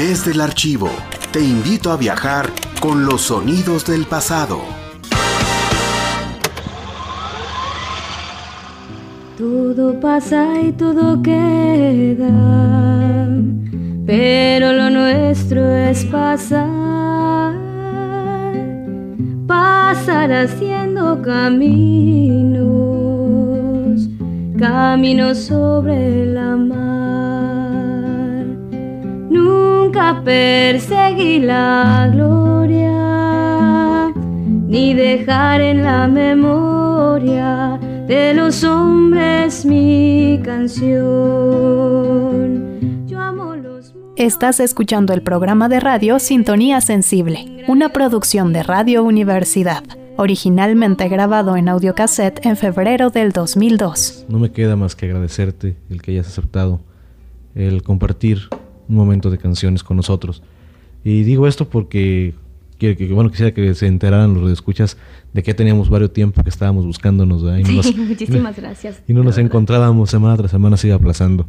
Desde el archivo, te invito a viajar con los sonidos del pasado. Todo pasa y todo queda, pero lo nuestro es pasar, pasar haciendo caminos, caminos sobre la mar. Nunca perseguí la gloria, ni dejar en la memoria de los hombres mi canción. Yo amo los Estás escuchando el programa de radio Sintonía Sensible, una producción de Radio Universidad, originalmente grabado en audiocassette en febrero del 2002. No me queda más que agradecerte el que hayas aceptado el compartir un momento de canciones con nosotros. Y digo esto porque que, que, bueno, quisiera que se enteraran los escuchas de que teníamos varios tiempo que estábamos buscándonos. Y no sí, nos, muchísimas gracias. Y no nos encontrábamos semana tras semana, se iba aplazando.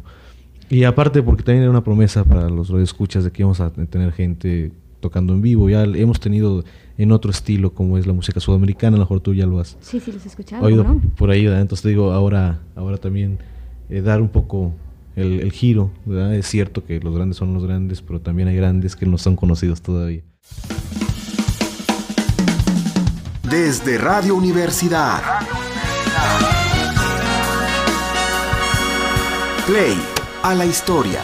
Y aparte porque también era una promesa para los escuchas de que íbamos a tener gente tocando en vivo. Ya hemos tenido en otro estilo como es la música sudamericana, a lo mejor tú ya lo has sí, sí, los escuchado, oído ¿no? por ahí. ¿verdad? Entonces te digo, ahora, ahora también eh, dar un poco el, giro. ¿verdad? Es cierto que los grandes son los grandes, pero también hay grandes que no son conocidos todavía. Desde Radio Universidad. Play a la historia.